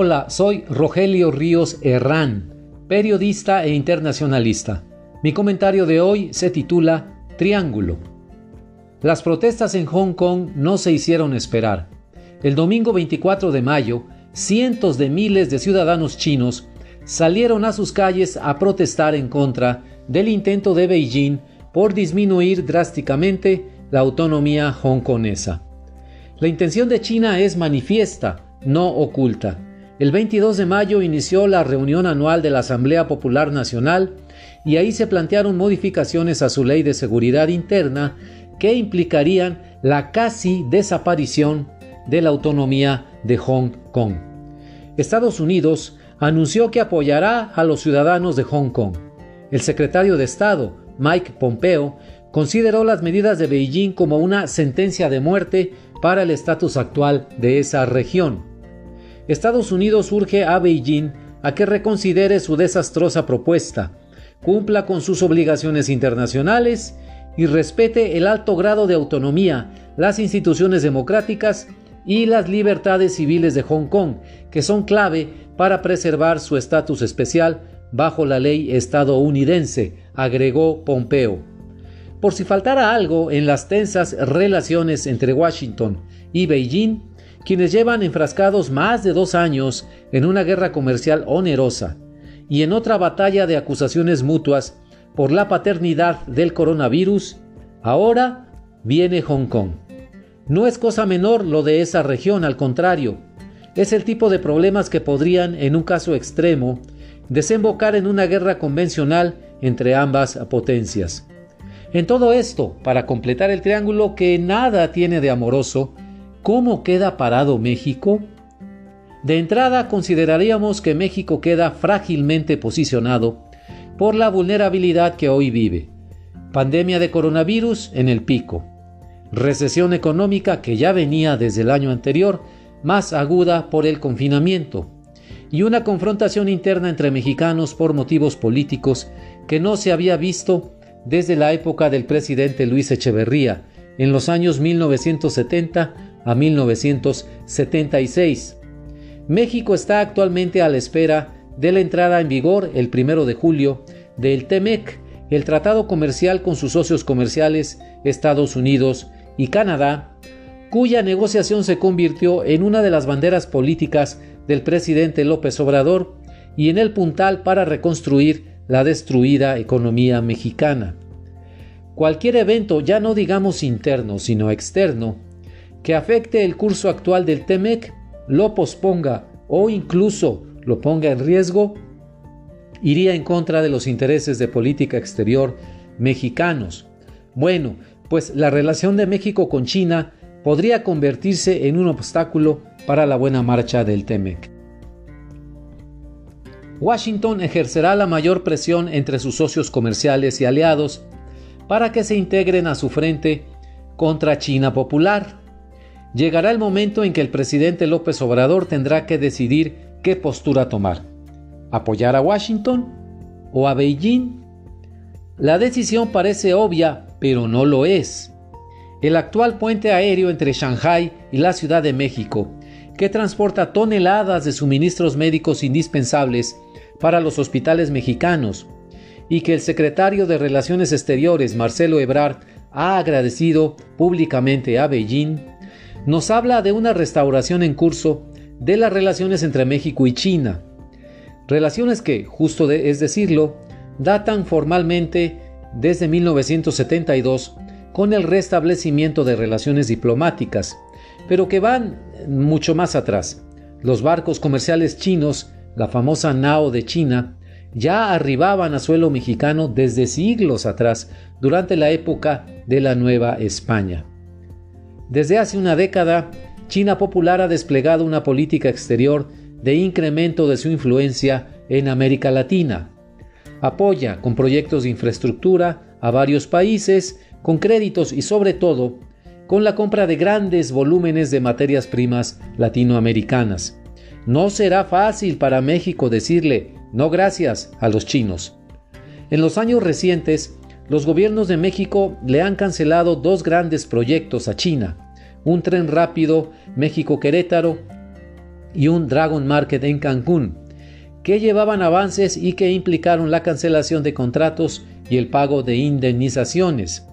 Hola, soy Rogelio Ríos Herrán, periodista e internacionalista. Mi comentario de hoy se titula Triángulo. Las protestas en Hong Kong no se hicieron esperar. El domingo 24 de mayo, cientos de miles de ciudadanos chinos salieron a sus calles a protestar en contra del intento de Beijing por disminuir drásticamente la autonomía hongkonesa. La intención de China es manifiesta, no oculta el 22 de mayo inició la reunión anual de la Asamblea Popular Nacional y ahí se plantearon modificaciones a su ley de seguridad interna que implicarían la casi desaparición de la autonomía de Hong Kong. Estados Unidos anunció que apoyará a los ciudadanos de Hong Kong. El secretario de Estado, Mike Pompeo, consideró las medidas de Beijing como una sentencia de muerte para el estatus actual de esa región. Estados Unidos urge a Beijing a que reconsidere su desastrosa propuesta, cumpla con sus obligaciones internacionales y respete el alto grado de autonomía, las instituciones democráticas y las libertades civiles de Hong Kong, que son clave para preservar su estatus especial bajo la ley estadounidense, agregó Pompeo. Por si faltara algo en las tensas relaciones entre Washington y Beijing, quienes llevan enfrascados más de dos años en una guerra comercial onerosa y en otra batalla de acusaciones mutuas por la paternidad del coronavirus, ahora viene Hong Kong. No es cosa menor lo de esa región, al contrario, es el tipo de problemas que podrían, en un caso extremo, desembocar en una guerra convencional entre ambas potencias. En todo esto, para completar el triángulo que nada tiene de amoroso, ¿Cómo queda parado México? De entrada consideraríamos que México queda frágilmente posicionado por la vulnerabilidad que hoy vive. Pandemia de coronavirus en el pico. Recesión económica que ya venía desde el año anterior, más aguda por el confinamiento. Y una confrontación interna entre mexicanos por motivos políticos que no se había visto desde la época del presidente Luis Echeverría, en los años 1970 a 1976. México está actualmente a la espera de la entrada en vigor el 1 de julio del TEMEC, el tratado comercial con sus socios comerciales Estados Unidos y Canadá, cuya negociación se convirtió en una de las banderas políticas del presidente López Obrador y en el puntal para reconstruir la destruida economía mexicana. Cualquier evento, ya no digamos interno, sino externo, que afecte el curso actual del TEMEC, lo posponga o incluso lo ponga en riesgo, iría en contra de los intereses de política exterior mexicanos. Bueno, pues la relación de México con China podría convertirse en un obstáculo para la buena marcha del TEMEC. Washington ejercerá la mayor presión entre sus socios comerciales y aliados para que se integren a su frente contra China Popular, llegará el momento en que el presidente López Obrador tendrá que decidir qué postura tomar. ¿Apoyar a Washington o a Beijing? La decisión parece obvia, pero no lo es. El actual puente aéreo entre Shanghai y la Ciudad de México, que transporta toneladas de suministros médicos indispensables para los hospitales mexicanos, y que el secretario de Relaciones Exteriores, Marcelo Ebrard, ha agradecido públicamente a Beijing, nos habla de una restauración en curso de las relaciones entre México y China. Relaciones que, justo es decirlo, datan formalmente desde 1972 con el restablecimiento de relaciones diplomáticas, pero que van mucho más atrás. Los barcos comerciales chinos, la famosa Nao de China, ya arribaban a suelo mexicano desde siglos atrás, durante la época de la Nueva España. Desde hace una década, China Popular ha desplegado una política exterior de incremento de su influencia en América Latina. Apoya con proyectos de infraestructura a varios países, con créditos y sobre todo con la compra de grandes volúmenes de materias primas latinoamericanas. No será fácil para México decirle no gracias a los chinos. En los años recientes, los gobiernos de México le han cancelado dos grandes proyectos a China, un tren rápido México-Querétaro y un Dragon Market en Cancún, que llevaban avances y que implicaron la cancelación de contratos y el pago de indemnizaciones.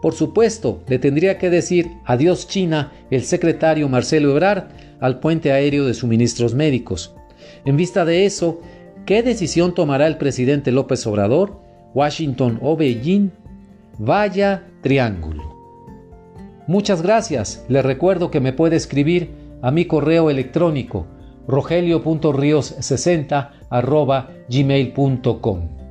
Por supuesto, le tendría que decir adiós China el secretario Marcelo Ebrard al puente aéreo de suministros médicos. En vista de eso, ¿qué decisión tomará el presidente López Obrador? ¿Washington o Beijing? Vaya triángulo. Muchas gracias. Le recuerdo que me puede escribir a mi correo electrónico rogelio.rios60 gmail.com.